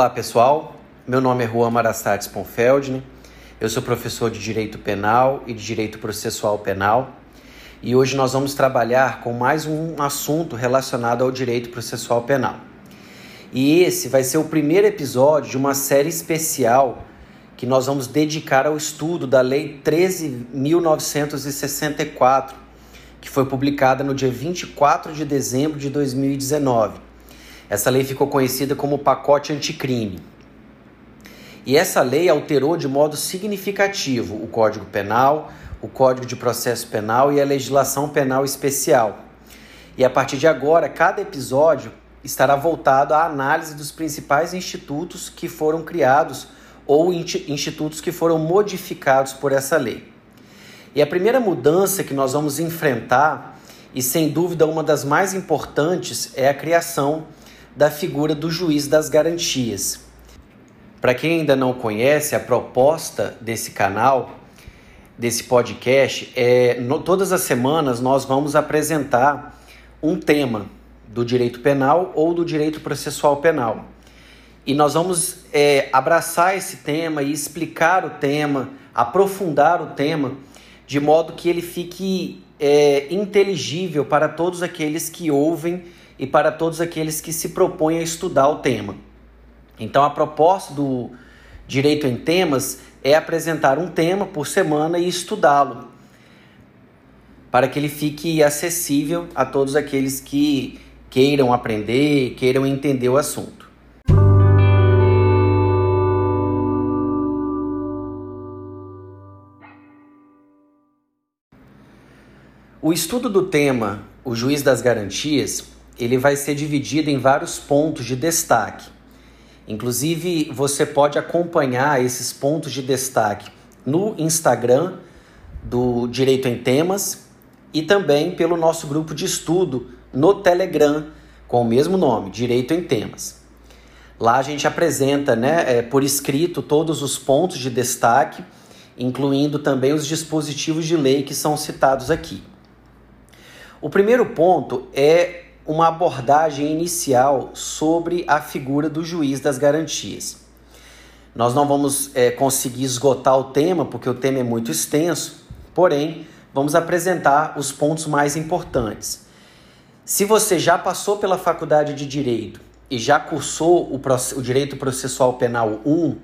Olá pessoal, meu nome é Juan Marastates Ponfeldne, eu sou professor de Direito Penal e de Direito Processual Penal e hoje nós vamos trabalhar com mais um assunto relacionado ao direito processual penal. E esse vai ser o primeiro episódio de uma série especial que nós vamos dedicar ao estudo da Lei 13.964, que foi publicada no dia 24 de dezembro de 2019. Essa lei ficou conhecida como pacote anticrime. E essa lei alterou de modo significativo o Código Penal, o Código de Processo Penal e a legislação penal especial. E a partir de agora, cada episódio estará voltado à análise dos principais institutos que foram criados ou institutos que foram modificados por essa lei. E a primeira mudança que nós vamos enfrentar, e sem dúvida uma das mais importantes, é a criação da figura do juiz das garantias. Para quem ainda não conhece, a proposta desse canal, desse podcast, é no, todas as semanas nós vamos apresentar um tema do direito penal ou do direito processual penal. E nós vamos é, abraçar esse tema e explicar o tema, aprofundar o tema, de modo que ele fique é, inteligível para todos aqueles que ouvem e para todos aqueles que se propõem a estudar o tema. Então, a proposta do Direito em Temas é apresentar um tema por semana e estudá-lo, para que ele fique acessível a todos aqueles que queiram aprender, queiram entender o assunto. O estudo do tema O Juiz das Garantias, ele vai ser dividido em vários pontos de destaque. Inclusive, você pode acompanhar esses pontos de destaque no Instagram do Direito em Temas e também pelo nosso grupo de estudo no Telegram com o mesmo nome, Direito em Temas. Lá a gente apresenta né, é, por escrito todos os pontos de destaque, incluindo também os dispositivos de lei que são citados aqui. O primeiro ponto é uma abordagem inicial sobre a figura do juiz das garantias. Nós não vamos é, conseguir esgotar o tema, porque o tema é muito extenso, porém, vamos apresentar os pontos mais importantes. Se você já passou pela faculdade de Direito e já cursou o, o Direito Processual Penal 1,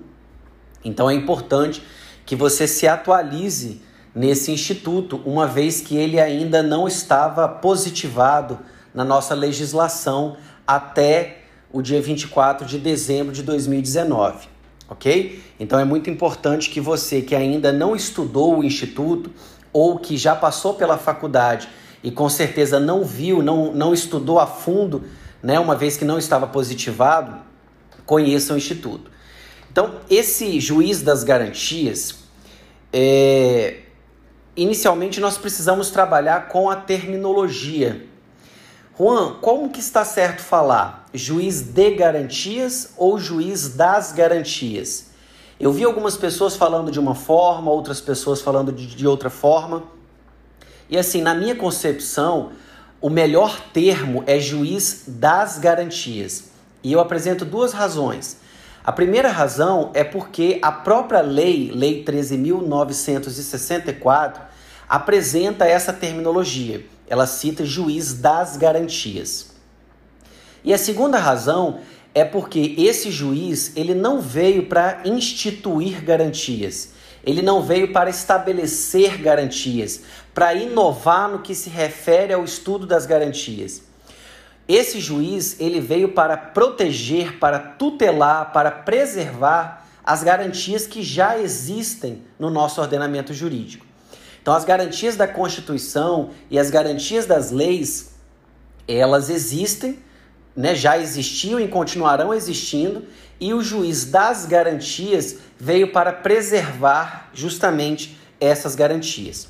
então é importante que você se atualize nesse instituto, uma vez que ele ainda não estava positivado na nossa legislação até o dia 24 de dezembro de 2019, ok? Então é muito importante que você que ainda não estudou o instituto ou que já passou pela faculdade e com certeza não viu, não, não estudou a fundo, né, uma vez que não estava positivado, conheça o instituto. Então, esse juiz das garantias, é, inicialmente nós precisamos trabalhar com a terminologia. Juan, como que está certo falar? Juiz de garantias ou juiz das garantias? Eu vi algumas pessoas falando de uma forma, outras pessoas falando de, de outra forma. E assim, na minha concepção, o melhor termo é juiz das garantias. E eu apresento duas razões. A primeira razão é porque a própria lei, Lei 13.964, apresenta essa terminologia. Ela cita juiz das garantias. E a segunda razão é porque esse juiz ele não veio para instituir garantias. Ele não veio para estabelecer garantias, para inovar no que se refere ao estudo das garantias. Esse juiz, ele veio para proteger, para tutelar, para preservar as garantias que já existem no nosso ordenamento jurídico. Então, as garantias da Constituição e as garantias das leis, elas existem, né, já existiam e continuarão existindo, e o juiz das garantias veio para preservar justamente essas garantias.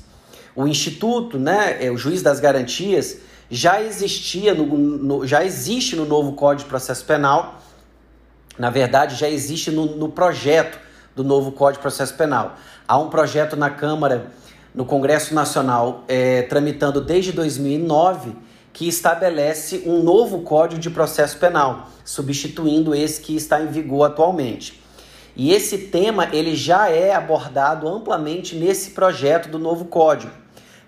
O Instituto, né, é, o juiz das garantias, já existia no, no, já existe no novo Código de Processo Penal. Na verdade, já existe no, no projeto do novo Código de Processo Penal. Há um projeto na Câmara, no Congresso Nacional, é, tramitando desde 2009, que estabelece um novo Código de Processo Penal, substituindo esse que está em vigor atualmente. E esse tema ele já é abordado amplamente nesse projeto do novo código.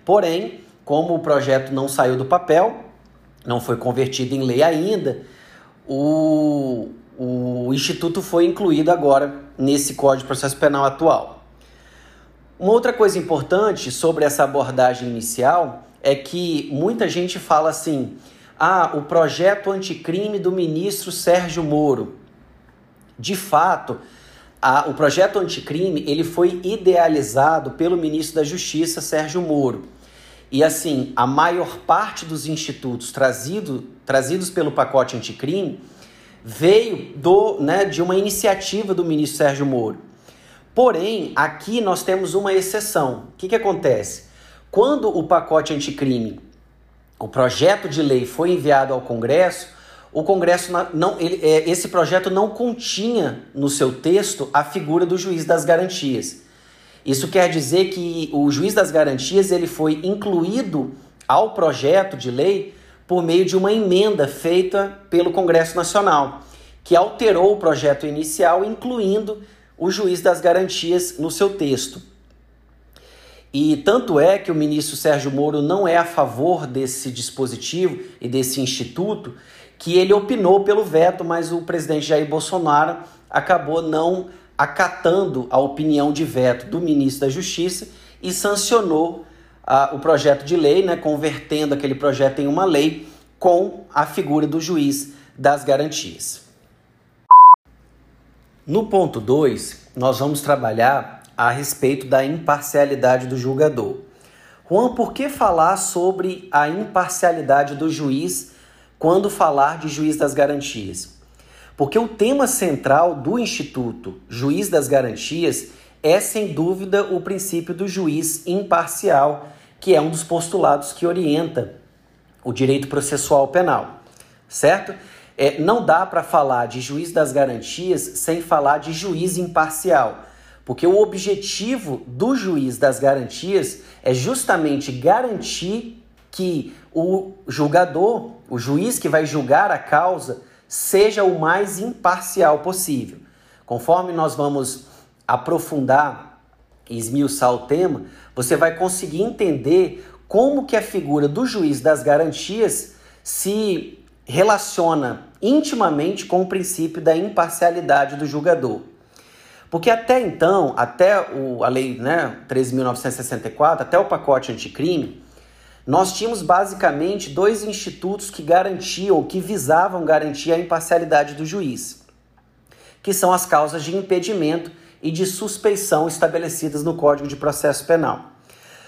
Porém, como o projeto não saiu do papel, não foi convertido em lei ainda, o, o Instituto foi incluído agora nesse Código de Processo Penal atual. Uma outra coisa importante sobre essa abordagem inicial é que muita gente fala assim: ah, o projeto anticrime do ministro Sérgio Moro. De fato, a, o projeto anticrime ele foi idealizado pelo ministro da Justiça Sérgio Moro. E assim, a maior parte dos institutos trazido, trazidos pelo pacote anticrime veio do, né, de uma iniciativa do ministro Sérgio Moro. Porém, aqui nós temos uma exceção. O que, que acontece? Quando o pacote anticrime, o projeto de lei foi enviado ao Congresso, o Congresso não, ele, é, esse projeto não continha no seu texto a figura do juiz das garantias. Isso quer dizer que o juiz das garantias ele foi incluído ao projeto de lei por meio de uma emenda feita pelo Congresso Nacional, que alterou o projeto inicial, incluindo o juiz das garantias no seu texto. E tanto é que o ministro Sérgio Moro não é a favor desse dispositivo e desse instituto, que ele opinou pelo veto, mas o presidente Jair Bolsonaro acabou não acatando a opinião de veto do ministro da Justiça e sancionou uh, o projeto de lei, né, convertendo aquele projeto em uma lei com a figura do juiz das garantias. No ponto 2, nós vamos trabalhar a respeito da imparcialidade do julgador. Juan, por que falar sobre a imparcialidade do juiz quando falar de juiz das garantias? Porque o tema central do Instituto Juiz das Garantias é, sem dúvida, o princípio do juiz imparcial, que é um dos postulados que orienta o direito processual penal, certo? É, não dá para falar de juiz das garantias sem falar de juiz imparcial, porque o objetivo do juiz das garantias é justamente garantir que o julgador, o juiz que vai julgar a causa, seja o mais imparcial possível. Conforme nós vamos aprofundar e esmiuçar o tema, você vai conseguir entender como que a figura do juiz das garantias se relaciona intimamente com o princípio da imparcialidade do julgador. Porque até então, até o, a lei né, 13.964, até o pacote anticrime, nós tínhamos basicamente dois institutos que garantiam ou que visavam garantir a imparcialidade do juiz, que são as causas de impedimento e de suspeição estabelecidas no Código de Processo Penal.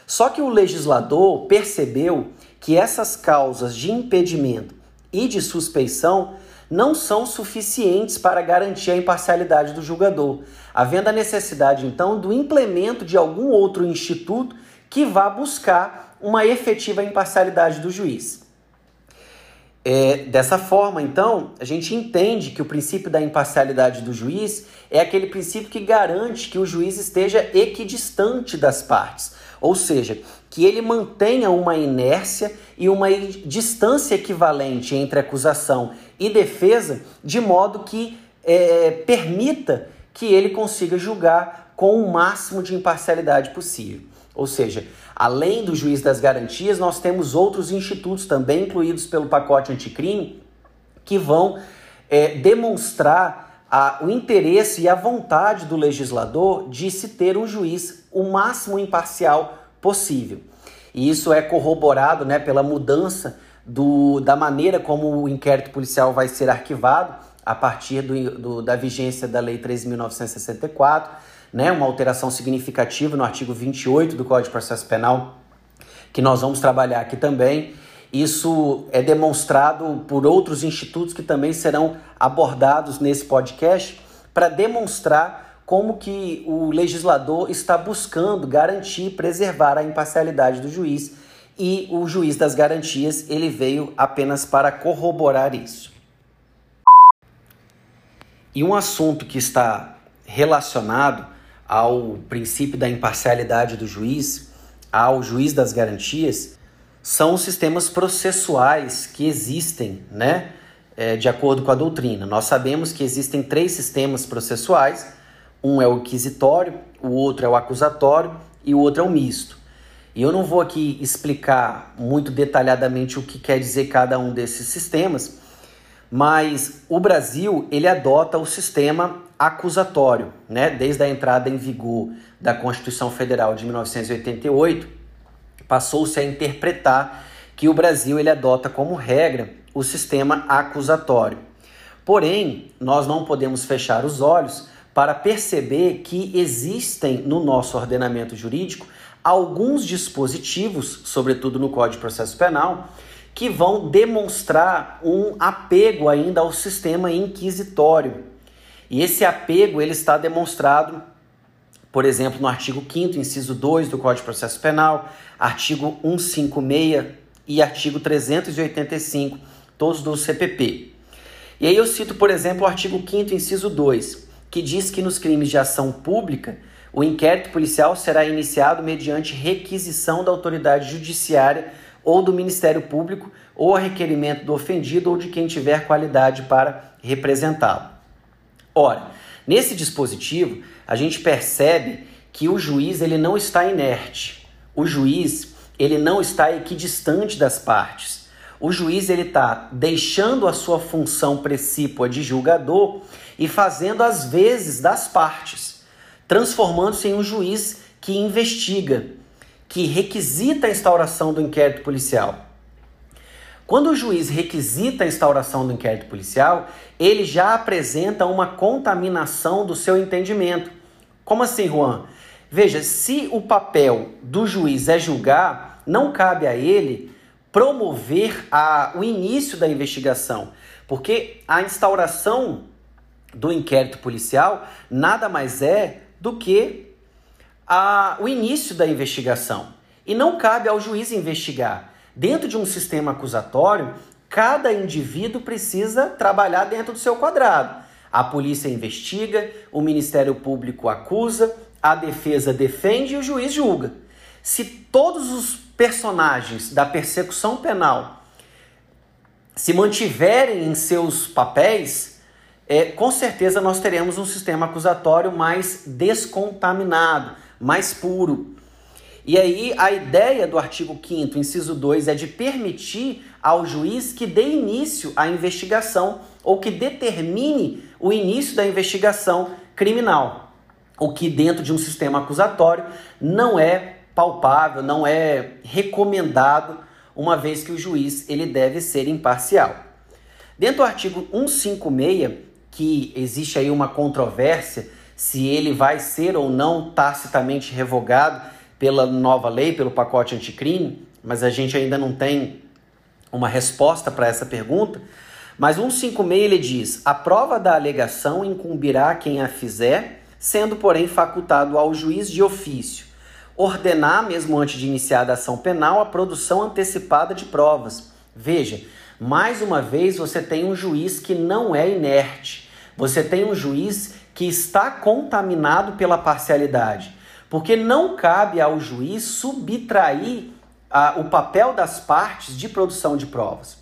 Só que o legislador percebeu que essas causas de impedimento e de suspeição não são suficientes para garantir a imparcialidade do julgador, havendo a necessidade então do implemento de algum outro instituto que vá buscar uma efetiva imparcialidade do juiz. É, dessa forma, então, a gente entende que o princípio da imparcialidade do juiz é aquele princípio que garante que o juiz esteja equidistante das partes, ou seja, que ele mantenha uma inércia e uma distância equivalente entre acusação e defesa, de modo que é, permita que ele consiga julgar com o máximo de imparcialidade possível. Ou seja, Além do juiz das garantias, nós temos outros institutos também incluídos pelo pacote anticrime que vão é, demonstrar a, o interesse e a vontade do legislador de se ter um juiz o máximo imparcial possível. E isso é corroborado né, pela mudança do, da maneira como o inquérito policial vai ser arquivado a partir do, do, da vigência da Lei 13.964 né, uma alteração significativa no artigo 28 do Código de Processo Penal, que nós vamos trabalhar aqui também. Isso é demonstrado por outros institutos que também serão abordados nesse podcast para demonstrar como que o legislador está buscando garantir, preservar a imparcialidade do juiz e o juiz das garantias ele veio apenas para corroborar isso. E um assunto que está relacionado ao princípio da imparcialidade do juiz, ao juiz das garantias, são os sistemas processuais que existem, né? É, de acordo com a doutrina. Nós sabemos que existem três sistemas processuais: um é o inquisitório, o outro é o acusatório e o outro é o misto. E eu não vou aqui explicar muito detalhadamente o que quer dizer cada um desses sistemas, mas o Brasil ele adota o sistema acusatório, né? Desde a entrada em vigor da Constituição Federal de 1988, passou-se a interpretar que o Brasil ele adota como regra o sistema acusatório. Porém, nós não podemos fechar os olhos para perceber que existem no nosso ordenamento jurídico alguns dispositivos, sobretudo no Código de Processo Penal, que vão demonstrar um apego ainda ao sistema inquisitório. E esse apego ele está demonstrado, por exemplo, no artigo 5 inciso 2 do Código de Processo Penal, artigo 156 e artigo 385, todos do CPP. E aí eu cito, por exemplo, o artigo 5 inciso 2, que diz que nos crimes de ação pública, o inquérito policial será iniciado mediante requisição da autoridade judiciária ou do Ministério Público ou a requerimento do ofendido ou de quem tiver qualidade para representá-lo. Ora, nesse dispositivo, a gente percebe que o juiz ele não está inerte. O juiz ele não está equidistante das partes. O juiz ele está deixando a sua função precípua de julgador e fazendo as vezes das partes, transformando-se em um juiz que investiga, que requisita a instauração do inquérito policial. Quando o juiz requisita a instauração do inquérito policial, ele já apresenta uma contaminação do seu entendimento. Como assim, Juan? Veja, se o papel do juiz é julgar, não cabe a ele promover a, o início da investigação, porque a instauração do inquérito policial nada mais é do que a, o início da investigação. E não cabe ao juiz investigar. Dentro de um sistema acusatório, cada indivíduo precisa trabalhar dentro do seu quadrado. A polícia investiga, o Ministério Público acusa, a defesa defende e o juiz julga. Se todos os personagens da persecução penal se mantiverem em seus papéis, é, com certeza nós teremos um sistema acusatório mais descontaminado, mais puro. E aí a ideia do artigo 5 inciso 2 é de permitir ao juiz que dê início à investigação ou que determine o início da investigação criminal, o que dentro de um sistema acusatório não é palpável, não é recomendado, uma vez que o juiz ele deve ser imparcial. Dentro do artigo 156 que existe aí uma controvérsia se ele vai ser ou não tacitamente revogado pela nova lei, pelo pacote anticrime, mas a gente ainda não tem uma resposta para essa pergunta. Mas 156 ele diz: a prova da alegação incumbirá quem a fizer, sendo, porém, facultado ao juiz de ofício ordenar, mesmo antes de iniciar a ação penal, a produção antecipada de provas. Veja, mais uma vez você tem um juiz que não é inerte. Você tem um juiz que está contaminado pela parcialidade. Porque não cabe ao juiz subtrair a, o papel das partes de produção de provas.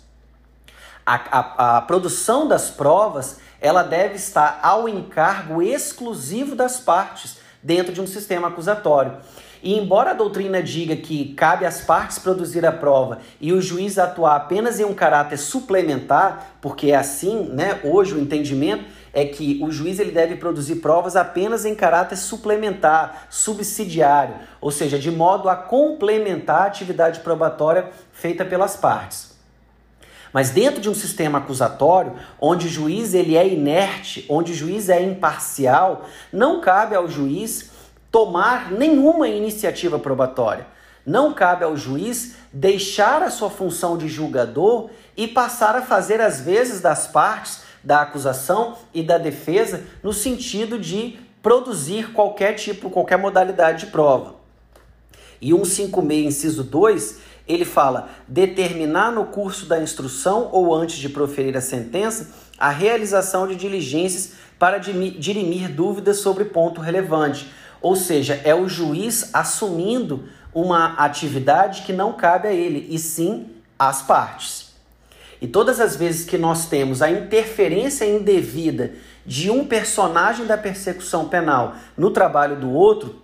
A, a, a produção das provas ela deve estar ao encargo exclusivo das partes dentro de um sistema acusatório. E embora a doutrina diga que cabe às partes produzir a prova e o juiz atuar apenas em um caráter suplementar, porque é assim, né? Hoje o entendimento é que o juiz ele deve produzir provas apenas em caráter suplementar, subsidiário, ou seja, de modo a complementar a atividade probatória feita pelas partes. Mas dentro de um sistema acusatório, onde o juiz ele é inerte, onde o juiz é imparcial, não cabe ao juiz tomar nenhuma iniciativa probatória. Não cabe ao juiz deixar a sua função de julgador e passar a fazer as vezes das partes da acusação e da defesa no sentido de produzir qualquer tipo, qualquer modalidade de prova. E 156, inciso 2, ele fala: determinar no curso da instrução ou antes de proferir a sentença a realização de diligências para dirimir dúvidas sobre ponto relevante ou seja, é o juiz assumindo uma atividade que não cabe a ele, e sim às partes. E todas as vezes que nós temos a interferência indevida de um personagem da persecução penal no trabalho do outro,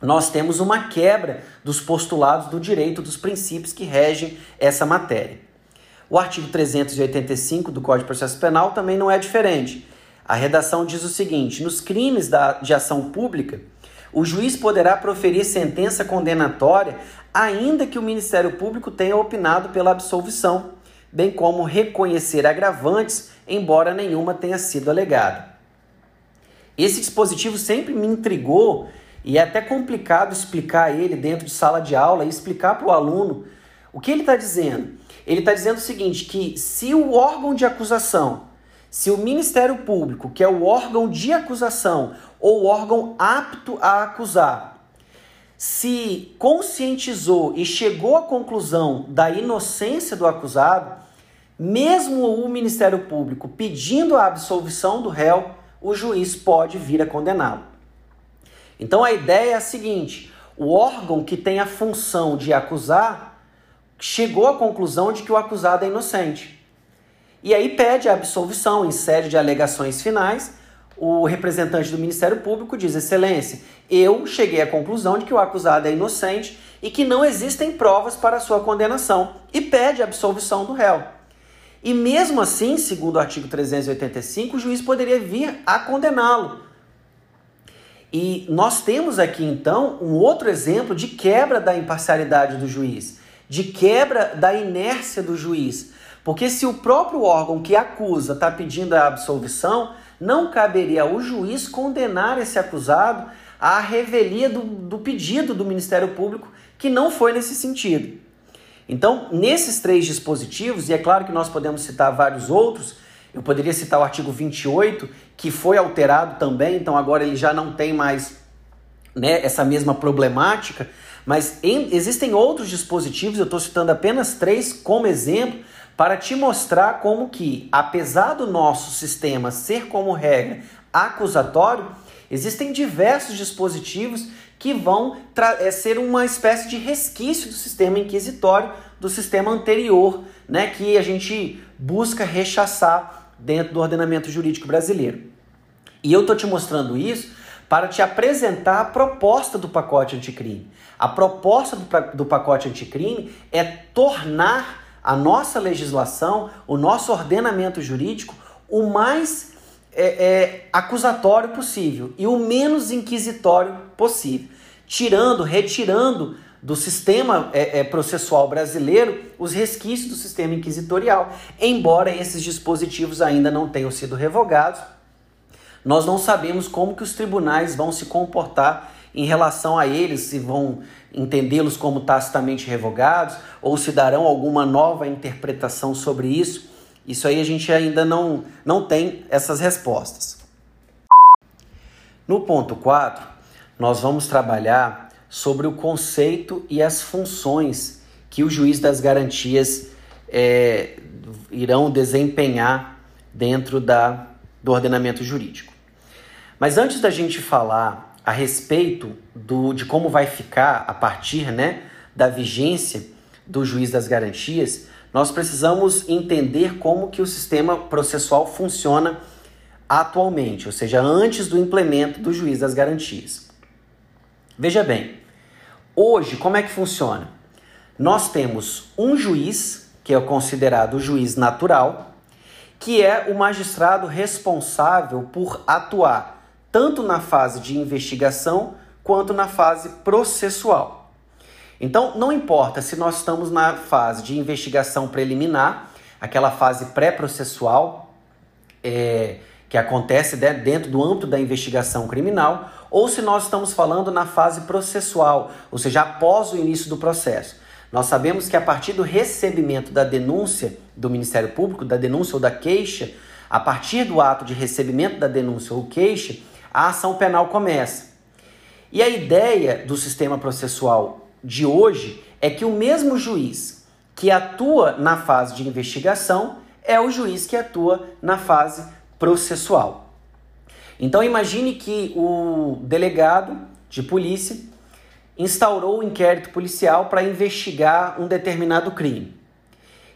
nós temos uma quebra dos postulados do direito, dos princípios que regem essa matéria. O artigo 385 do Código de Processo Penal também não é diferente. A redação diz o seguinte: nos crimes da, de ação pública, o juiz poderá proferir sentença condenatória, ainda que o Ministério Público tenha opinado pela absolvição, bem como reconhecer agravantes, embora nenhuma tenha sido alegada. Esse dispositivo sempre me intrigou e é até complicado explicar ele dentro de sala de aula e explicar para o aluno o que ele está dizendo. Ele está dizendo o seguinte: que se o órgão de acusação, se o Ministério Público, que é o órgão de acusação ou órgão apto a acusar, se conscientizou e chegou à conclusão da inocência do acusado, mesmo o Ministério Público pedindo a absolvição do réu, o juiz pode vir a condená-lo. Então a ideia é a seguinte: o órgão que tem a função de acusar chegou à conclusão de que o acusado é inocente. E aí pede a absolvição em sede de alegações finais. O representante do Ministério Público diz: Excelência, eu cheguei à conclusão de que o acusado é inocente e que não existem provas para sua condenação, e pede a absolvição do réu. E mesmo assim, segundo o artigo 385, o juiz poderia vir a condená-lo e nós temos aqui então um outro exemplo de quebra da imparcialidade do juiz, de quebra da inércia do juiz. Porque se o próprio órgão que acusa está pedindo a absolvição, não caberia ao juiz condenar esse acusado à revelia do, do pedido do Ministério Público, que não foi nesse sentido. Então, nesses três dispositivos, e é claro que nós podemos citar vários outros, eu poderia citar o artigo 28, que foi alterado também, então agora ele já não tem mais né, essa mesma problemática, mas em, existem outros dispositivos, eu estou citando apenas três como exemplo, para te mostrar como que, apesar do nosso sistema ser como regra acusatório, existem diversos dispositivos que vão é, ser uma espécie de resquício do sistema inquisitório, do sistema anterior, né, que a gente busca rechaçar dentro do ordenamento jurídico brasileiro. E eu estou te mostrando isso para te apresentar a proposta do pacote anticrime. A proposta do, do pacote anticrime é tornar a nossa legislação, o nosso ordenamento jurídico, o mais é, é, acusatório possível e o menos inquisitório possível, tirando, retirando do sistema é, é, processual brasileiro os resquícios do sistema inquisitorial. Embora esses dispositivos ainda não tenham sido revogados, nós não sabemos como que os tribunais vão se comportar em relação a eles, se vão entendê-los como tacitamente revogados ou se darão alguma nova interpretação sobre isso. Isso aí a gente ainda não, não tem essas respostas. No ponto 4, nós vamos trabalhar sobre o conceito e as funções que o juiz das garantias é, irão desempenhar dentro da, do ordenamento jurídico. Mas antes da gente falar a respeito do, de como vai ficar a partir né, da vigência do juiz das garantias, nós precisamos entender como que o sistema processual funciona atualmente, ou seja, antes do implemento do juiz das garantias. Veja bem, Hoje, como é que funciona? Nós temos um juiz, que é considerado o juiz natural, que é o magistrado responsável por atuar tanto na fase de investigação quanto na fase processual. Então, não importa se nós estamos na fase de investigação preliminar, aquela fase pré-processual, é, que acontece dentro do âmbito da investigação criminal, ou se nós estamos falando na fase processual, ou seja, após o início do processo. Nós sabemos que a partir do recebimento da denúncia do Ministério Público, da denúncia ou da queixa, a partir do ato de recebimento da denúncia ou queixa, a ação penal começa. E a ideia do sistema processual de hoje é que o mesmo juiz que atua na fase de investigação é o juiz que atua na fase processual. Então imagine que o delegado de polícia instaurou o um inquérito policial para investigar um determinado crime.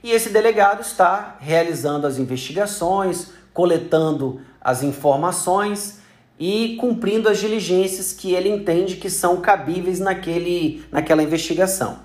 E esse delegado está realizando as investigações, coletando as informações e cumprindo as diligências que ele entende que são cabíveis naquele, naquela investigação.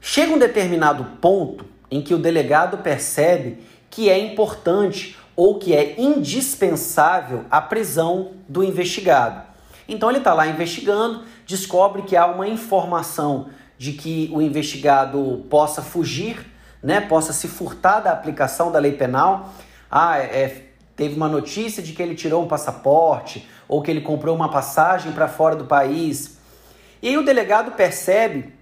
Chega um determinado ponto em que o delegado percebe que é importante ou que é indispensável a prisão do investigado. Então ele está lá investigando, descobre que há uma informação de que o investigado possa fugir, né, possa se furtar da aplicação da lei penal. Ah, é, teve uma notícia de que ele tirou um passaporte ou que ele comprou uma passagem para fora do país. E aí o delegado percebe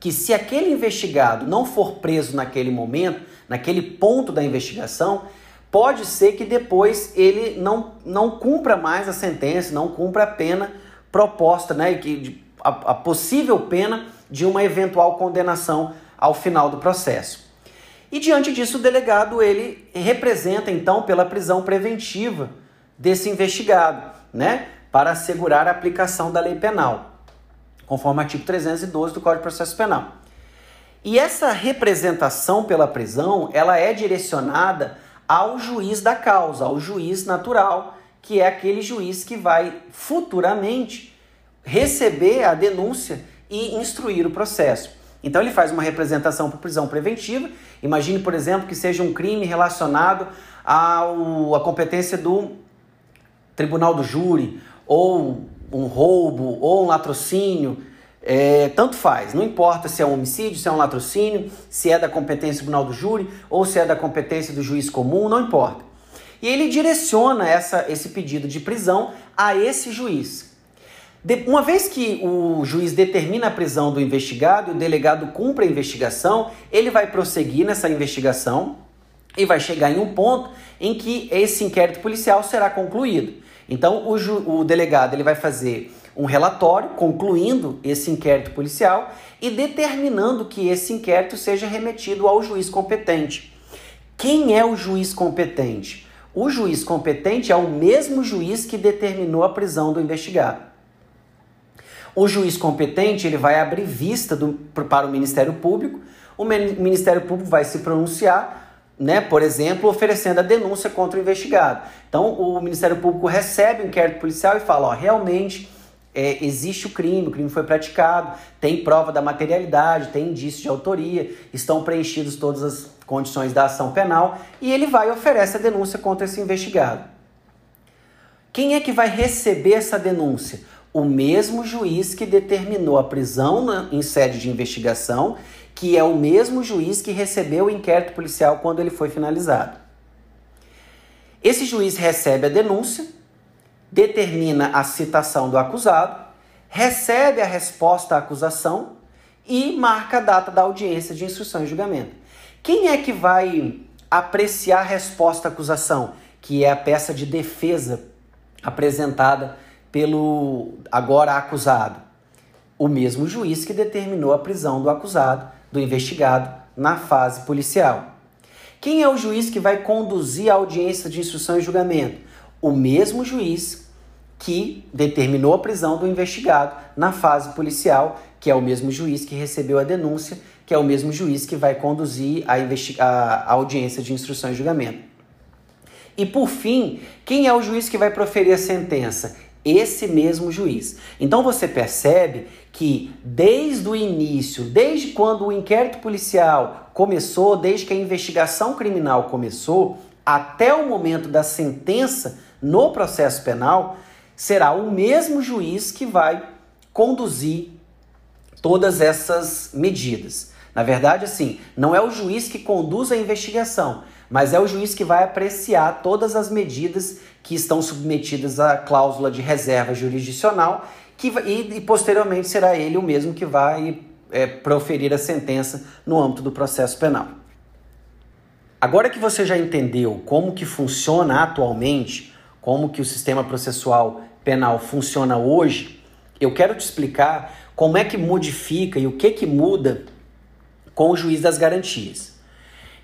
que se aquele investigado não for preso naquele momento, naquele ponto da investigação, pode ser que depois ele não, não cumpra mais a sentença, não cumpra a pena proposta, né, que, a, a possível pena de uma eventual condenação ao final do processo. E diante disso, o delegado ele representa então pela prisão preventiva desse investigado, né, para assegurar a aplicação da lei penal, conforme o artigo 312 do Código de Processo Penal. E essa representação pela prisão, ela é direcionada ao juiz da causa, ao juiz natural, que é aquele juiz que vai futuramente receber a denúncia e instruir o processo. Então ele faz uma representação por prisão preventiva. Imagine, por exemplo, que seja um crime relacionado à competência do tribunal do júri, ou um roubo, ou um latrocínio. É, tanto faz, não importa se é um homicídio, se é um latrocínio, se é da competência do tribunal do júri ou se é da competência do juiz comum, não importa. E ele direciona essa, esse pedido de prisão a esse juiz. Uma vez que o juiz determina a prisão do investigado e o delegado cumpre a investigação, ele vai prosseguir nessa investigação e vai chegar em um ponto em que esse inquérito policial será concluído. Então, o, ju, o delegado ele vai fazer um relatório concluindo esse inquérito policial e determinando que esse inquérito seja remetido ao juiz competente. Quem é o juiz competente? O juiz competente é o mesmo juiz que determinou a prisão do investigado. O juiz competente ele vai abrir vista do, para o Ministério Público, o Ministério Público vai se pronunciar, né, por exemplo, oferecendo a denúncia contra o investigado. Então, o Ministério Público recebe o inquérito policial e fala: ó, realmente é, existe o crime, o crime foi praticado, tem prova da materialidade, tem indício de autoria, estão preenchidos todas as condições da ação penal e ele vai e oferece a denúncia contra esse investigado. Quem é que vai receber essa denúncia? O mesmo juiz que determinou a prisão na, em sede de investigação, que é o mesmo juiz que recebeu o inquérito policial quando ele foi finalizado. Esse juiz recebe a denúncia, determina a citação do acusado, recebe a resposta à acusação e marca a data da audiência de instrução e julgamento. Quem é que vai apreciar a resposta à acusação, que é a peça de defesa apresentada pelo agora acusado? O mesmo juiz que determinou a prisão do acusado, do investigado, na fase policial. Quem é o juiz que vai conduzir a audiência de instrução e julgamento? O mesmo juiz que determinou a prisão do investigado na fase policial, que é o mesmo juiz que recebeu a denúncia, que é o mesmo juiz que vai conduzir a, a audiência de instrução e julgamento. E por fim, quem é o juiz que vai proferir a sentença? Esse mesmo juiz. Então você percebe que desde o início, desde quando o inquérito policial começou, desde que a investigação criminal começou, até o momento da sentença no processo penal, será o mesmo juiz que vai conduzir todas essas medidas. Na verdade, assim, não é o juiz que conduz a investigação, mas é o juiz que vai apreciar todas as medidas que estão submetidas à cláusula de reserva jurisdicional que, e, e posteriormente será ele o mesmo que vai é, proferir a sentença no âmbito do processo penal. Agora que você já entendeu como que funciona atualmente, como que o sistema processual penal funciona hoje, eu quero te explicar como é que modifica e o que que muda com o juiz das garantias.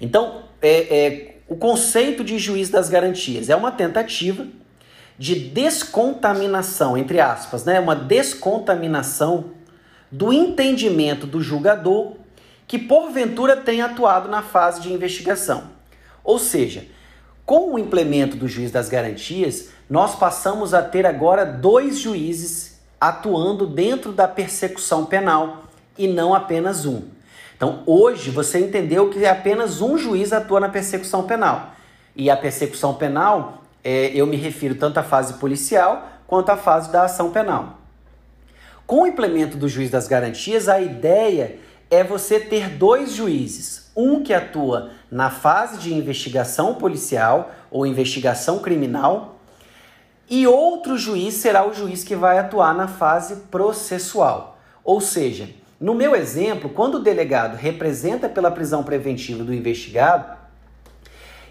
Então, é, é, o conceito de juiz das garantias é uma tentativa de descontaminação, entre aspas, né? Uma descontaminação do entendimento do julgador que porventura tenha atuado na fase de investigação. Ou seja, com o implemento do juiz das garantias, nós passamos a ter agora dois juízes atuando dentro da persecução penal e não apenas um. Então, hoje você entendeu que apenas um juiz atua na persecução penal. E a persecução penal, é, eu me refiro tanto à fase policial quanto à fase da ação penal. Com o implemento do juiz das garantias, a ideia é você ter dois juízes, um que atua na fase de investigação policial ou investigação criminal, e outro juiz será o juiz que vai atuar na fase processual. Ou seja, no meu exemplo, quando o delegado representa pela prisão preventiva do investigado,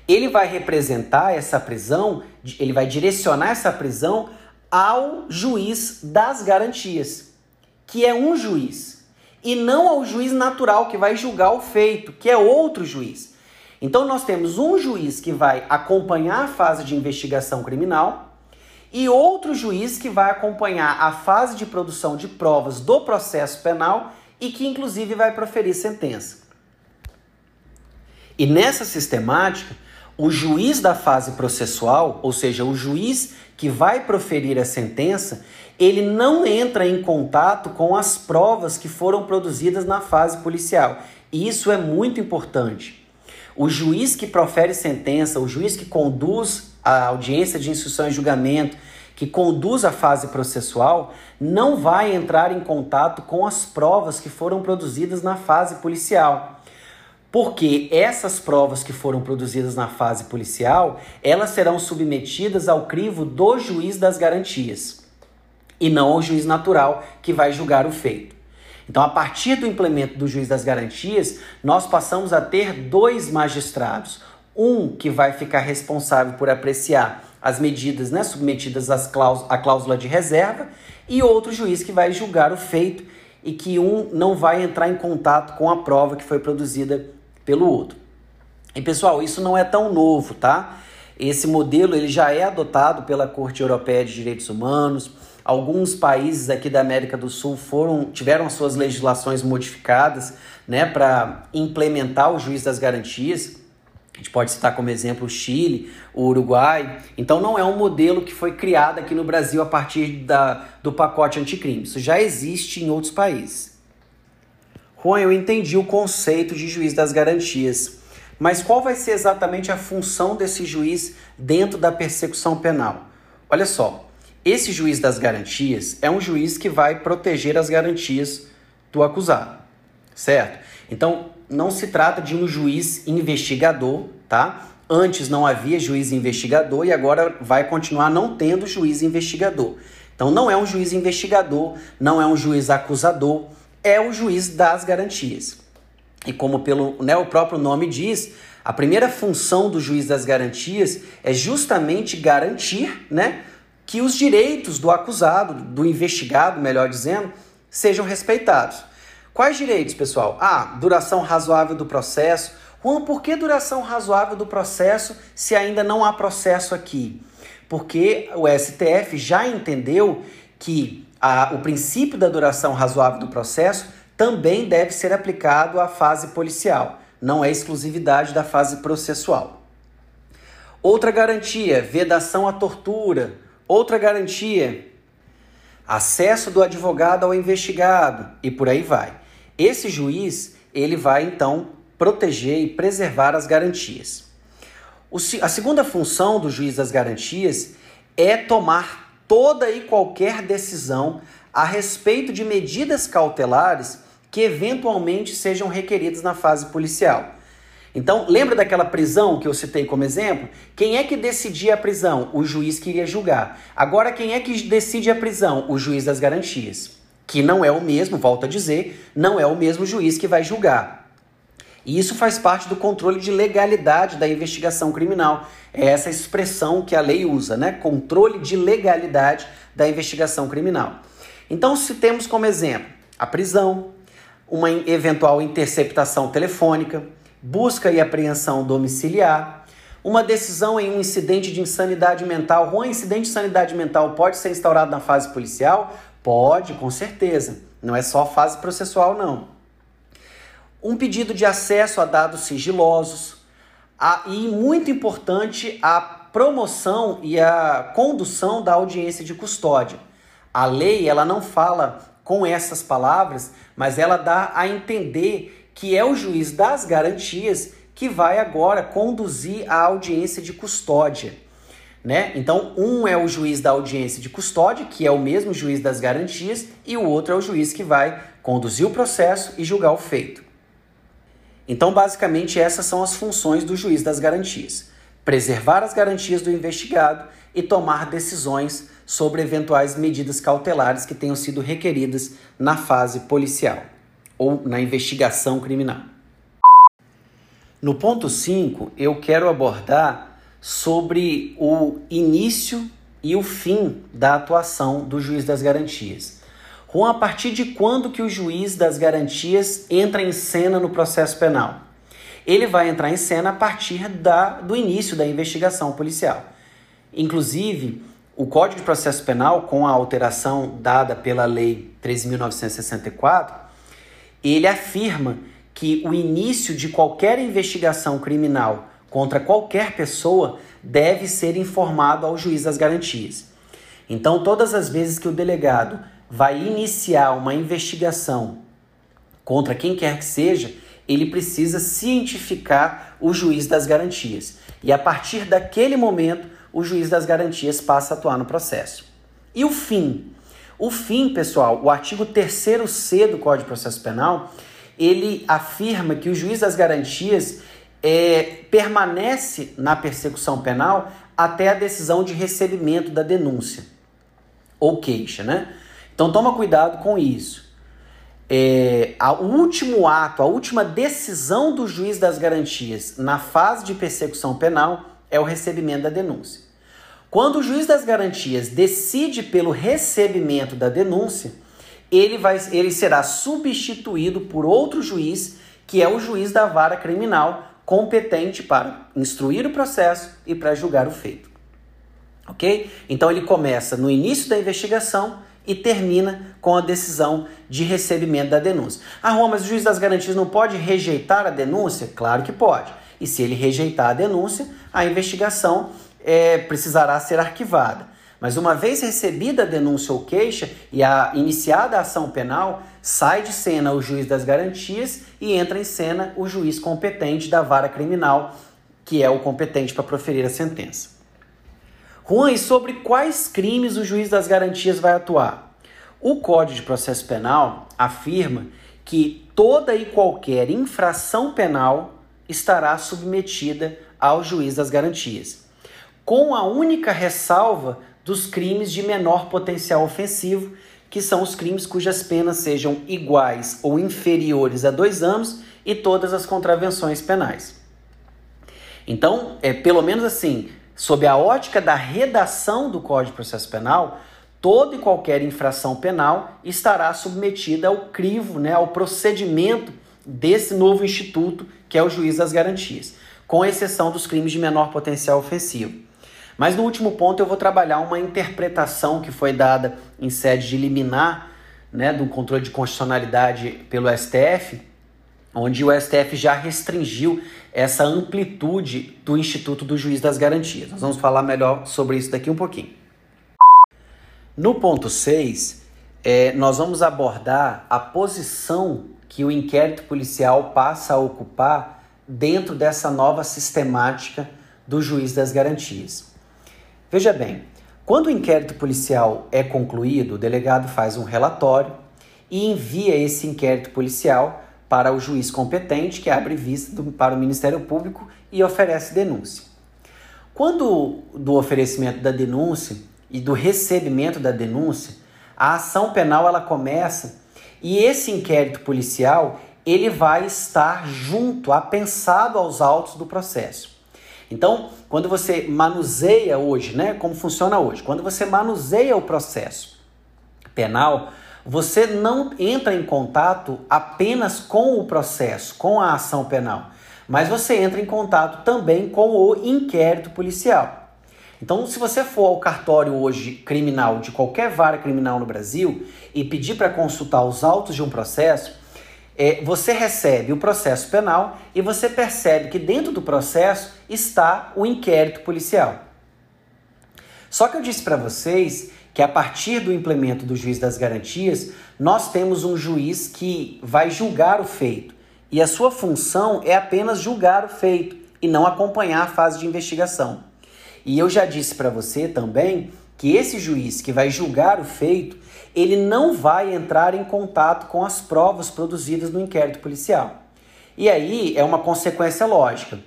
ele vai representar essa prisão, ele vai direcionar essa prisão ao juiz das garantias, que é um juiz, e não ao juiz natural que vai julgar o feito, que é outro juiz. Então nós temos um juiz que vai acompanhar a fase de investigação criminal e outro juiz que vai acompanhar a fase de produção de provas do processo penal e que inclusive vai proferir sentença. E nessa sistemática, o juiz da fase processual, ou seja, o juiz que vai proferir a sentença, ele não entra em contato com as provas que foram produzidas na fase policial. E isso é muito importante. O juiz que profere sentença, o juiz que conduz a audiência de instrução e julgamento, que conduz a fase processual, não vai entrar em contato com as provas que foram produzidas na fase policial porque essas provas que foram produzidas na fase policial, elas serão submetidas ao crivo do juiz das garantias e não ao juiz natural que vai julgar o feito. Então, a partir do implemento do juiz das garantias, nós passamos a ter dois magistrados, um que vai ficar responsável por apreciar as medidas né, submetidas às cláusula, à cláusula de reserva e outro juiz que vai julgar o feito e que um não vai entrar em contato com a prova que foi produzida pelo outro. E pessoal, isso não é tão novo, tá? Esse modelo ele já é adotado pela Corte Europeia de Direitos Humanos. Alguns países aqui da América do Sul foram tiveram suas legislações modificadas, né, para implementar o juiz das garantias. Gente pode citar como exemplo o Chile, o Uruguai. Então não é um modelo que foi criado aqui no Brasil a partir da, do pacote anticrime. Isso já existe em outros países. Juan, eu entendi o conceito de juiz das garantias, mas qual vai ser exatamente a função desse juiz dentro da persecução penal? Olha só, esse juiz das garantias é um juiz que vai proteger as garantias do acusado, certo? Então, não se trata de um juiz investigador, tá? Antes não havia juiz investigador e agora vai continuar não tendo juiz investigador. Então, não é um juiz investigador, não é um juiz acusador é o juiz das garantias. E como pelo né, o próprio nome diz, a primeira função do juiz das garantias é justamente garantir né, que os direitos do acusado, do investigado, melhor dizendo, sejam respeitados. Quais direitos, pessoal? Ah, duração razoável do processo. Juan, por que duração razoável do processo se ainda não há processo aqui? Porque o STF já entendeu que a, o princípio da duração razoável do processo também deve ser aplicado à fase policial, não é exclusividade da fase processual. Outra garantia, vedação à tortura. Outra garantia, acesso do advogado ao investigado e por aí vai. Esse juiz, ele vai então proteger e preservar as garantias. O, a segunda função do juiz das garantias é tomar toda e qualquer decisão a respeito de medidas cautelares que eventualmente sejam requeridas na fase policial. Então, lembra daquela prisão que eu citei como exemplo? Quem é que decidia a prisão? O juiz que iria julgar. Agora, quem é que decide a prisão? O juiz das garantias. Que não é o mesmo, volto a dizer, não é o mesmo juiz que vai julgar. E isso faz parte do controle de legalidade da investigação criminal. É essa expressão que a lei usa, né? Controle de legalidade da investigação criminal. Então, se temos como exemplo a prisão, uma eventual interceptação telefônica, busca e apreensão domiciliar, Uma decisão em um incidente de insanidade mental. Um incidente de insanidade mental pode ser instaurado na fase policial? Pode, com certeza. Não é só fase processual, não. Um pedido de acesso a dados sigilosos. A, e, muito importante, a promoção e a condução da audiência de custódia. A lei ela não fala com essas palavras, mas ela dá a entender que é o juiz das garantias que vai agora conduzir a audiência de custódia. Né? Então, um é o juiz da audiência de custódia, que é o mesmo juiz das garantias, e o outro é o juiz que vai conduzir o processo e julgar o feito. Então, basicamente, essas são as funções do juiz das garantias: preservar as garantias do investigado e tomar decisões sobre eventuais medidas cautelares que tenham sido requeridas na fase policial ou na investigação criminal. No ponto 5, eu quero abordar sobre o início e o fim da atuação do juiz das garantias. Juan, a partir de quando que o juiz das garantias entra em cena no processo penal? Ele vai entrar em cena a partir da, do início da investigação policial. Inclusive, o Código de Processo Penal, com a alteração dada pela Lei 13.964, ele afirma que o início de qualquer investigação criminal contra qualquer pessoa deve ser informado ao juiz das garantias. Então, todas as vezes que o delegado vai iniciar uma investigação contra quem quer que seja, ele precisa cientificar o juiz das garantias. E a partir daquele momento, o juiz das garantias passa a atuar no processo. E o fim? O fim, pessoal, o artigo 3C do Código de Processo Penal, ele afirma que o juiz das garantias é, permanece na persecução penal até a decisão de recebimento da denúncia ou queixa, né? Então toma cuidado com isso. É, a, o último ato, a última decisão do juiz das garantias na fase de persecução penal é o recebimento da denúncia. Quando o juiz das garantias decide pelo recebimento da denúncia, ele, vai, ele será substituído por outro juiz, que é o juiz da vara criminal, competente para instruir o processo e para julgar o feito. Ok? Então ele começa no início da investigação e termina com a decisão de recebimento da denúncia. Ah, Roma, mas o juiz das garantias não pode rejeitar a denúncia? Claro que pode. E se ele rejeitar a denúncia, a investigação é, precisará ser arquivada. Mas uma vez recebida a denúncia ou queixa e a iniciada a ação penal, sai de cena o juiz das garantias e entra em cena o juiz competente da vara criminal, que é o competente para proferir a sentença. Juan, e sobre quais crimes o juiz das garantias vai atuar? O Código de Processo Penal afirma que toda e qualquer infração penal estará submetida ao juiz das garantias, com a única ressalva dos crimes de menor potencial ofensivo, que são os crimes cujas penas sejam iguais ou inferiores a dois anos e todas as contravenções penais. Então, é pelo menos assim, sob a ótica da redação do Código de Processo Penal, toda e qualquer infração penal estará submetida ao crivo, né, ao procedimento desse novo instituto, que é o juiz das garantias, com exceção dos crimes de menor potencial ofensivo. Mas no último ponto eu vou trabalhar uma interpretação que foi dada em sede de liminar, né, do controle de constitucionalidade pelo STF, onde o STF já restringiu essa amplitude do Instituto do Juiz das Garantias. Nós vamos falar melhor sobre isso daqui um pouquinho. No ponto 6, é, nós vamos abordar a posição que o inquérito policial passa a ocupar dentro dessa nova sistemática do juiz das garantias. Veja bem, quando o inquérito policial é concluído, o delegado faz um relatório e envia esse inquérito policial para o juiz competente, que abre vista do, para o Ministério Público e oferece denúncia. Quando do oferecimento da denúncia e do recebimento da denúncia, a ação penal ela começa e esse inquérito policial ele vai estar junto, apensado aos autos do processo. Então, quando você manuseia hoje, né, como funciona hoje, quando você manuseia o processo penal, você não entra em contato apenas com o processo, com a ação penal, mas você entra em contato também com o inquérito policial. Então, se você for ao cartório hoje criminal de qualquer vara criminal no Brasil e pedir para consultar os autos de um processo, é, você recebe o processo penal e você percebe que dentro do processo está o inquérito policial. Só que eu disse para vocês que a partir do implemento do juiz das garantias, nós temos um juiz que vai julgar o feito. E a sua função é apenas julgar o feito e não acompanhar a fase de investigação. E eu já disse para você também que esse juiz que vai julgar o feito, ele não vai entrar em contato com as provas produzidas no inquérito policial. E aí é uma consequência lógica.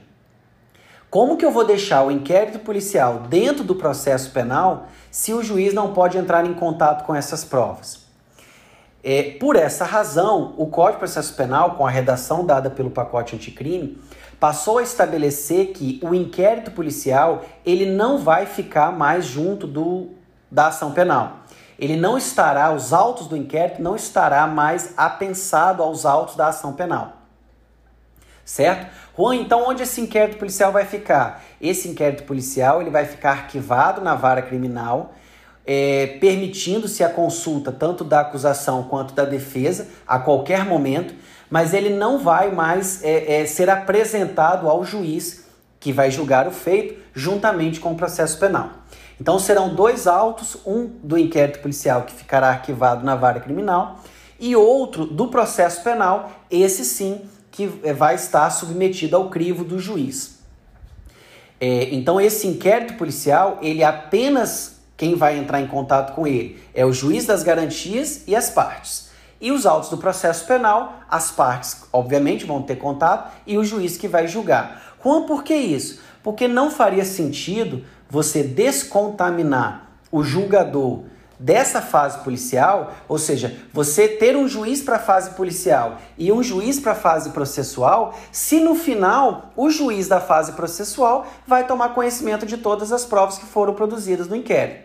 Como que eu vou deixar o inquérito policial dentro do processo penal se o juiz não pode entrar em contato com essas provas? É, por essa razão, o Código de Processo Penal, com a redação dada pelo pacote anticrime, passou a estabelecer que o inquérito policial ele não vai ficar mais junto do, da ação penal. Ele não estará, os autos do inquérito não estará mais apensado aos autos da ação penal. Certo? Juan, então onde esse inquérito policial vai ficar? Esse inquérito policial ele vai ficar arquivado na vara criminal, é, permitindo-se a consulta tanto da acusação quanto da defesa a qualquer momento, mas ele não vai mais é, é, ser apresentado ao juiz que vai julgar o feito juntamente com o processo penal. Então serão dois autos, um do inquérito policial que ficará arquivado na vara criminal e outro do processo penal, esse sim que é, vai estar submetido ao crivo do juiz. É, então esse inquérito policial, ele apenas quem vai entrar em contato com ele é o juiz das garantias e as partes. E os autos do processo penal, as partes, obviamente, vão ter contato e o juiz que vai julgar. Juan, por que isso? Porque não faria sentido você descontaminar o julgador dessa fase policial, ou seja, você ter um juiz para a fase policial e um juiz para a fase processual, se no final o juiz da fase processual vai tomar conhecimento de todas as provas que foram produzidas no inquérito.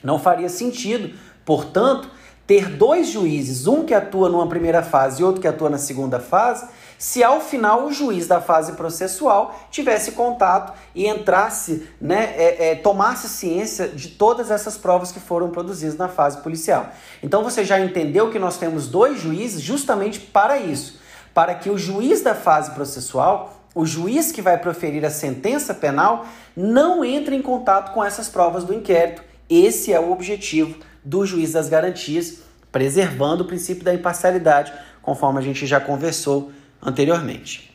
Não faria sentido, portanto, ter dois juízes, um que atua numa primeira fase e outro que atua na segunda fase, se ao final o juiz da fase processual tivesse contato e entrasse, né, é, é, tomasse ciência de todas essas provas que foram produzidas na fase policial. Então você já entendeu que nós temos dois juízes justamente para isso, para que o juiz da fase processual, o juiz que vai proferir a sentença penal, não entre em contato com essas provas do inquérito. Esse é o objetivo do juiz das garantias, preservando o princípio da imparcialidade, conforme a gente já conversou anteriormente.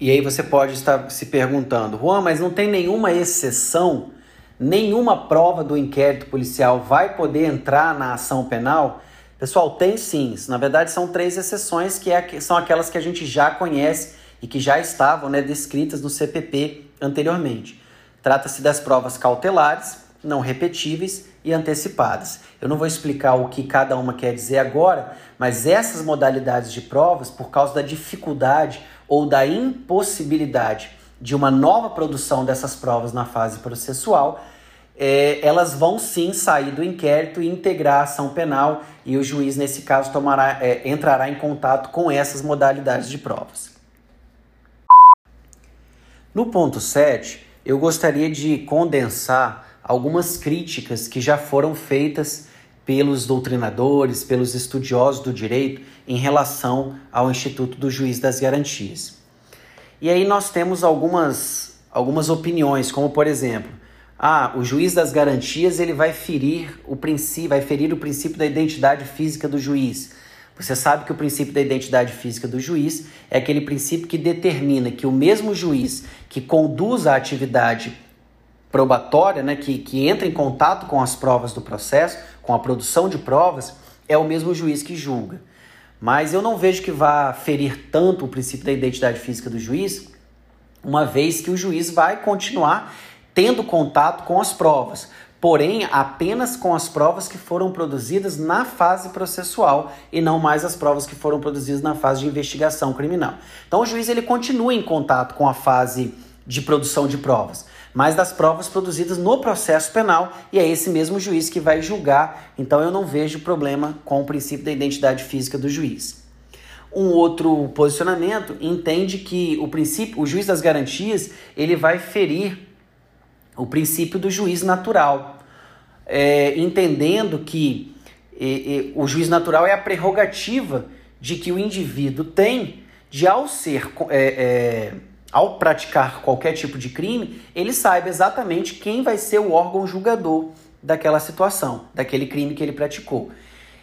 E aí você pode estar se perguntando, Juan, mas não tem nenhuma exceção, nenhuma prova do inquérito policial vai poder entrar na ação penal? Pessoal, tem sim. Na verdade, são três exceções que é, são aquelas que a gente já conhece e que já estavam né, descritas no CPP anteriormente. Trata-se das provas cautelares, não repetíveis e antecipadas. Eu não vou explicar o que cada uma quer dizer agora, mas essas modalidades de provas, por causa da dificuldade ou da impossibilidade de uma nova produção dessas provas na fase processual, é, elas vão sim sair do inquérito e integrar a ação penal e o juiz, nesse caso, tomará, é, entrará em contato com essas modalidades de provas. No ponto 7, eu gostaria de condensar algumas críticas que já foram feitas pelos doutrinadores, pelos estudiosos do direito em relação ao Instituto do Juiz das Garantias. E aí nós temos algumas, algumas opiniões, como por exemplo, ah, o juiz das garantias ele vai ferir o princípio, vai ferir o princípio da identidade física do juiz. Você sabe que o princípio da identidade física do juiz é aquele princípio que determina que o mesmo juiz que conduz a atividade probatória, né, que, que entra em contato com as provas do processo, com a produção de provas, é o mesmo juiz que julga. Mas eu não vejo que vá ferir tanto o princípio da identidade física do juiz, uma vez que o juiz vai continuar tendo contato com as provas, porém apenas com as provas que foram produzidas na fase processual e não mais as provas que foram produzidas na fase de investigação criminal. Então o juiz ele continua em contato com a fase de produção de provas, mas das provas produzidas no processo penal, e é esse mesmo juiz que vai julgar, então eu não vejo problema com o princípio da identidade física do juiz. Um outro posicionamento entende que o princípio, o juiz das garantias, ele vai ferir o princípio do juiz natural, é, entendendo que o juiz natural é a prerrogativa de que o indivíduo tem de ao ser é, é, ao praticar qualquer tipo de crime, ele saiba exatamente quem vai ser o órgão julgador daquela situação, daquele crime que ele praticou.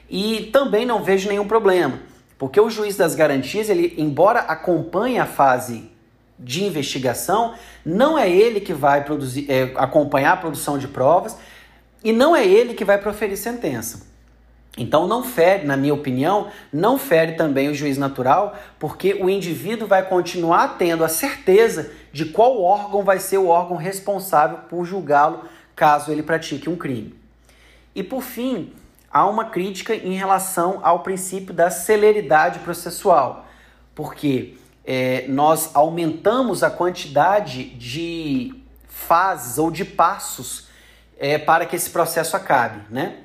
E também não vejo nenhum problema, porque o juiz das garantias, ele, embora acompanhe a fase de investigação, não é ele que vai produzir, é, acompanhar a produção de provas e não é ele que vai proferir sentença. Então não fere, na minha opinião, não fere também o juiz natural, porque o indivíduo vai continuar tendo a certeza de qual órgão vai ser o órgão responsável por julgá-lo caso ele pratique um crime. E por fim, há uma crítica em relação ao princípio da celeridade processual, porque é, nós aumentamos a quantidade de fases ou de passos é, para que esse processo acabe, né?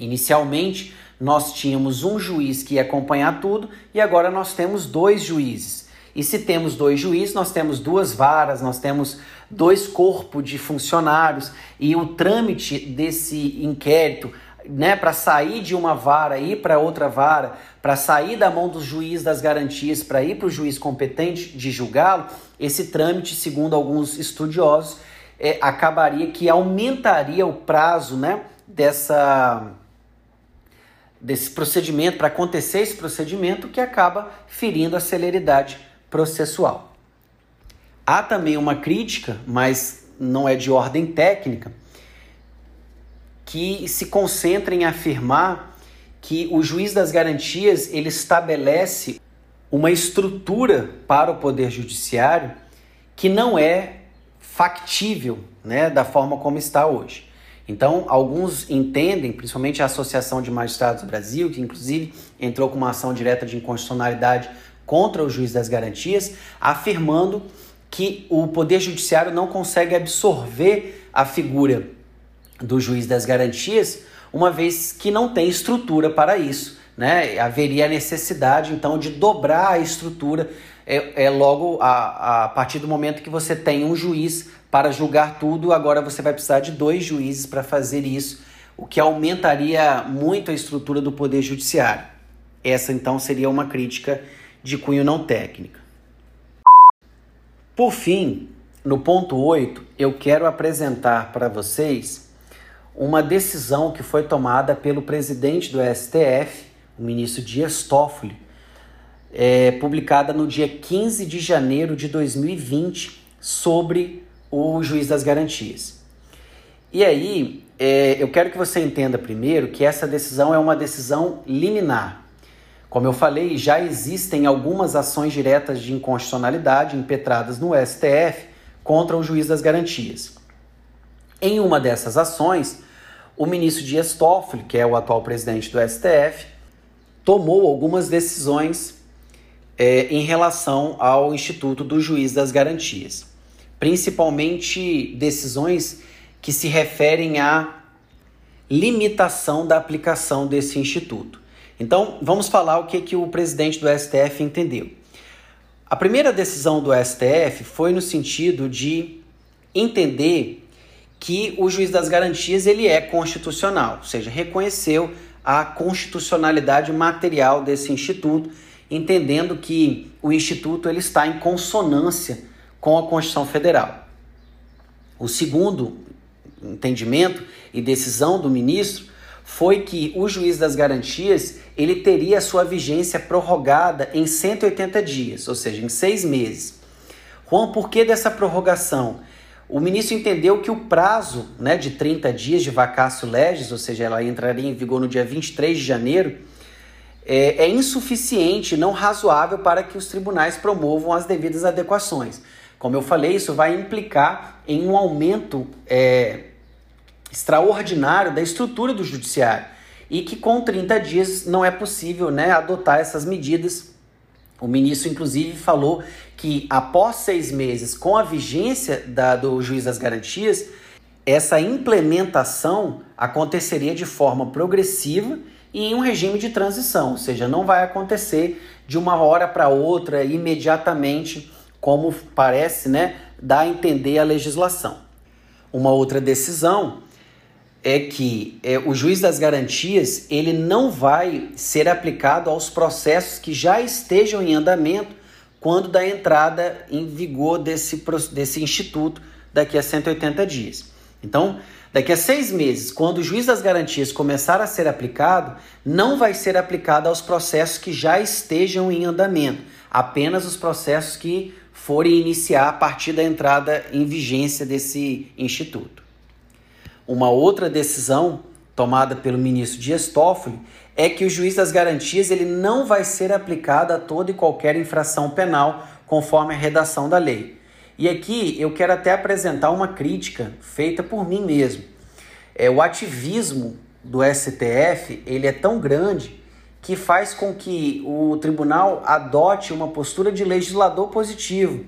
Inicialmente, nós tínhamos um juiz que ia acompanhar tudo e agora nós temos dois juízes. E se temos dois juízes, nós temos duas varas, nós temos dois corpos de funcionários e o trâmite desse inquérito, né, para sair de uma vara e ir para outra vara, para sair da mão do juiz das garantias para ir para o juiz competente de julgá-lo, esse trâmite, segundo alguns estudiosos, é, acabaria que aumentaria o prazo, né, dessa desse procedimento, para acontecer esse procedimento que acaba ferindo a celeridade processual. Há também uma crítica, mas não é de ordem técnica, que se concentra em afirmar que o juiz das garantias ele estabelece uma estrutura para o poder judiciário que não é factível, né, da forma como está hoje. Então, alguns entendem, principalmente a Associação de Magistrados do Brasil, que inclusive entrou com uma ação direta de inconstitucionalidade contra o juiz das garantias, afirmando que o Poder Judiciário não consegue absorver a figura do juiz das garantias, uma vez que não tem estrutura para isso. Né? Haveria a necessidade, então, de dobrar a estrutura é, é logo a, a partir do momento que você tem um juiz para julgar tudo, agora você vai precisar de dois juízes para fazer isso, o que aumentaria muito a estrutura do Poder Judiciário. Essa então seria uma crítica de cunho não técnica. Por fim, no ponto 8, eu quero apresentar para vocês uma decisão que foi tomada pelo presidente do STF, o ministro Dias Toffoli, é, publicada no dia 15 de janeiro de 2020 sobre o juiz das garantias. E aí, é, eu quero que você entenda primeiro que essa decisão é uma decisão liminar. Como eu falei, já existem algumas ações diretas de inconstitucionalidade impetradas no STF contra o juiz das garantias. Em uma dessas ações, o ministro Dias Toffoli, que é o atual presidente do STF, tomou algumas decisões é, em relação ao Instituto do Juiz das Garantias principalmente decisões que se referem à limitação da aplicação desse instituto. Então, vamos falar o que, que o presidente do STF entendeu. A primeira decisão do STF foi no sentido de entender que o juiz das garantias ele é constitucional, ou seja, reconheceu a constitucionalidade material desse instituto, entendendo que o instituto ele está em consonância com a Constituição Federal. O segundo entendimento e decisão do ministro foi que o juiz das garantias ele teria sua vigência prorrogada em 180 dias, ou seja, em seis meses. Juan, por que dessa prorrogação? O ministro entendeu que o prazo né, de 30 dias de vacácio legis, ou seja, ela entraria em vigor no dia 23 de janeiro, é, é insuficiente, não razoável para que os tribunais promovam as devidas adequações. Como eu falei, isso vai implicar em um aumento é, extraordinário da estrutura do judiciário e que com 30 dias não é possível né, adotar essas medidas. O ministro, inclusive, falou que após seis meses, com a vigência da, do juiz das garantias, essa implementação aconteceria de forma progressiva em um regime de transição, ou seja, não vai acontecer de uma hora para outra, imediatamente, como parece, né, dar a entender a legislação. Uma outra decisão é que é, o juiz das garantias ele não vai ser aplicado aos processos que já estejam em andamento quando da entrada em vigor desse, desse instituto daqui a 180 dias. Então, daqui a seis meses, quando o juiz das garantias começar a ser aplicado, não vai ser aplicado aos processos que já estejam em andamento, apenas os processos que forem iniciar a partir da entrada em vigência desse instituto. Uma outra decisão tomada pelo ministro Dias Toffoli é que o juiz das garantias ele não vai ser aplicado a toda e qualquer infração penal conforme a redação da lei. E aqui eu quero até apresentar uma crítica feita por mim mesmo. É, o ativismo do STF ele é tão grande que faz com que o tribunal adote uma postura de legislador positivo.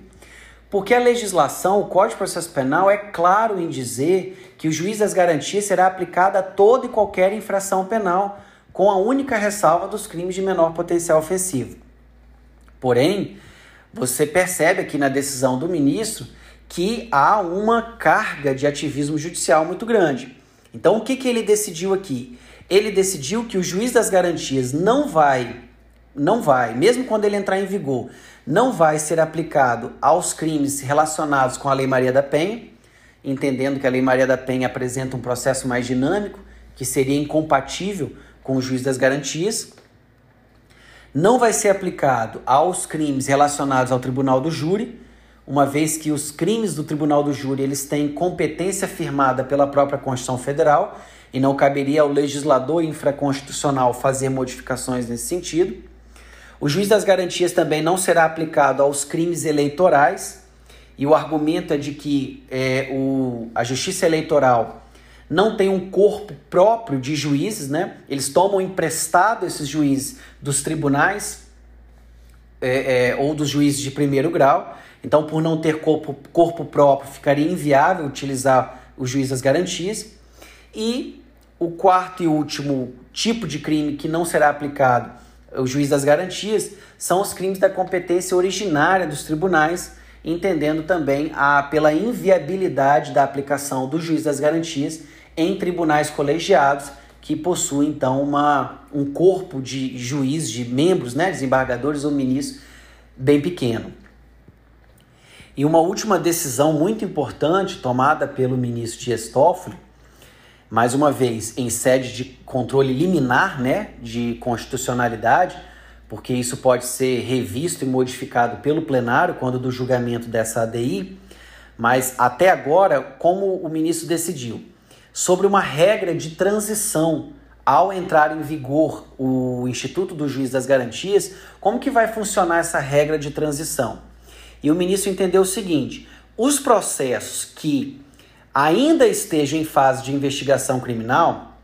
Porque a legislação, o Código de Processo Penal, é claro em dizer que o juiz das garantias será aplicado a toda e qualquer infração penal, com a única ressalva dos crimes de menor potencial ofensivo. Porém, você percebe aqui na decisão do ministro que há uma carga de ativismo judicial muito grande. Então, o que, que ele decidiu aqui? Ele decidiu que o juiz das garantias não vai, não vai, mesmo quando ele entrar em vigor, não vai ser aplicado aos crimes relacionados com a Lei Maria da Penha, entendendo que a Lei Maria da Penha apresenta um processo mais dinâmico, que seria incompatível com o juiz das garantias. Não vai ser aplicado aos crimes relacionados ao Tribunal do Júri, uma vez que os crimes do Tribunal do Júri eles têm competência firmada pela própria Constituição Federal e não caberia ao legislador infraconstitucional fazer modificações nesse sentido. O juiz das garantias também não será aplicado aos crimes eleitorais, e o argumento é de que é, o, a justiça eleitoral não tem um corpo próprio de juízes, né? Eles tomam emprestado esses juízes dos tribunais é, é, ou dos juízes de primeiro grau. Então, por não ter corpo, corpo próprio, ficaria inviável utilizar o juiz das garantias. E o quarto e último tipo de crime que não será aplicado o juiz das garantias, são os crimes da competência originária dos tribunais, entendendo também a, pela inviabilidade da aplicação do juiz das garantias em tribunais colegiados, que possuem então uma, um corpo de juiz, de membros, né, desembargadores ou ministros, bem pequeno. E uma última decisão muito importante tomada pelo ministro Dias Toffoli mais uma vez, em sede de controle liminar, né, de constitucionalidade, porque isso pode ser revisto e modificado pelo plenário quando do julgamento dessa ADI, mas até agora, como o ministro decidiu sobre uma regra de transição ao entrar em vigor o Instituto do Juiz das Garantias, como que vai funcionar essa regra de transição? E o ministro entendeu o seguinte: os processos que ainda esteja em fase de investigação criminal,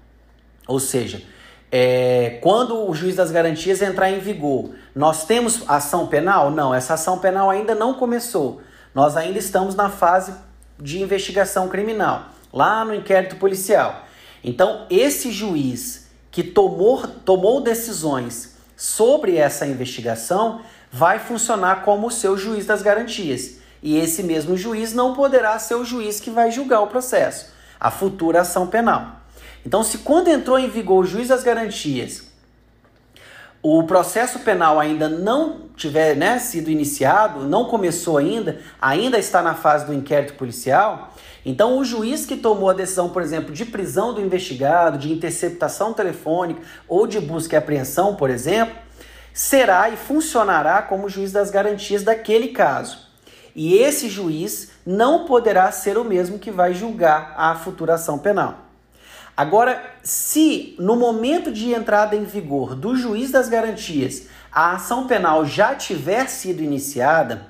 ou seja, é, quando o juiz das garantias entrar em vigor, nós temos ação penal? Não, essa ação penal ainda não começou. Nós ainda estamos na fase de investigação criminal, lá no inquérito policial. Então, esse juiz que tomou, tomou decisões sobre essa investigação vai funcionar como o seu juiz das garantias. E esse mesmo juiz não poderá ser o juiz que vai julgar o processo, a futura ação penal. Então, se quando entrou em vigor o juiz das garantias, o processo penal ainda não tiver né, sido iniciado, não começou ainda, ainda está na fase do inquérito policial, então o juiz que tomou a decisão, por exemplo, de prisão do investigado, de interceptação telefônica ou de busca e apreensão, por exemplo, será e funcionará como juiz das garantias daquele caso. E esse juiz não poderá ser o mesmo que vai julgar a futura ação penal. Agora, se no momento de entrada em vigor do juiz das garantias a ação penal já tiver sido iniciada,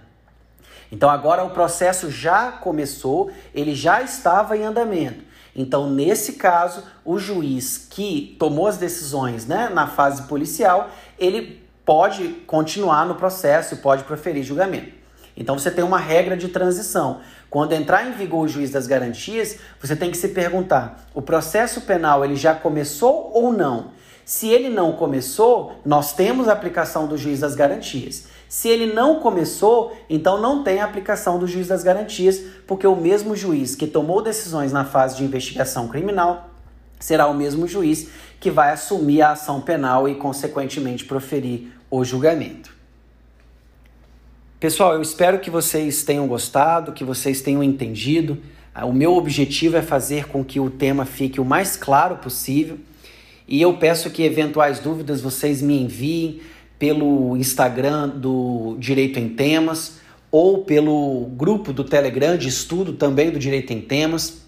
então agora o processo já começou, ele já estava em andamento. Então, nesse caso, o juiz que tomou as decisões né, na fase policial, ele pode continuar no processo, pode proferir julgamento. Então você tem uma regra de transição. Quando entrar em vigor o juiz das garantias, você tem que se perguntar: o processo penal ele já começou ou não? Se ele não começou, nós temos a aplicação do juiz das garantias. Se ele não começou, então não tem aplicação do juiz das garantias, porque o mesmo juiz que tomou decisões na fase de investigação criminal será o mesmo juiz que vai assumir a ação penal e, consequentemente, proferir o julgamento. Pessoal, eu espero que vocês tenham gostado, que vocês tenham entendido. O meu objetivo é fazer com que o tema fique o mais claro possível e eu peço que eventuais dúvidas vocês me enviem pelo Instagram do Direito em Temas ou pelo grupo do Telegram de estudo também do Direito em Temas.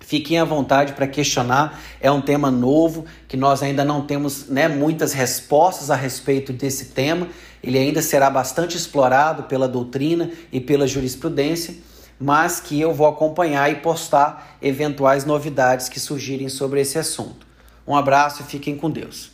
Fiquem à vontade para questionar, é um tema novo que nós ainda não temos né, muitas respostas a respeito desse tema. Ele ainda será bastante explorado pela doutrina e pela jurisprudência, mas que eu vou acompanhar e postar eventuais novidades que surgirem sobre esse assunto. Um abraço e fiquem com Deus.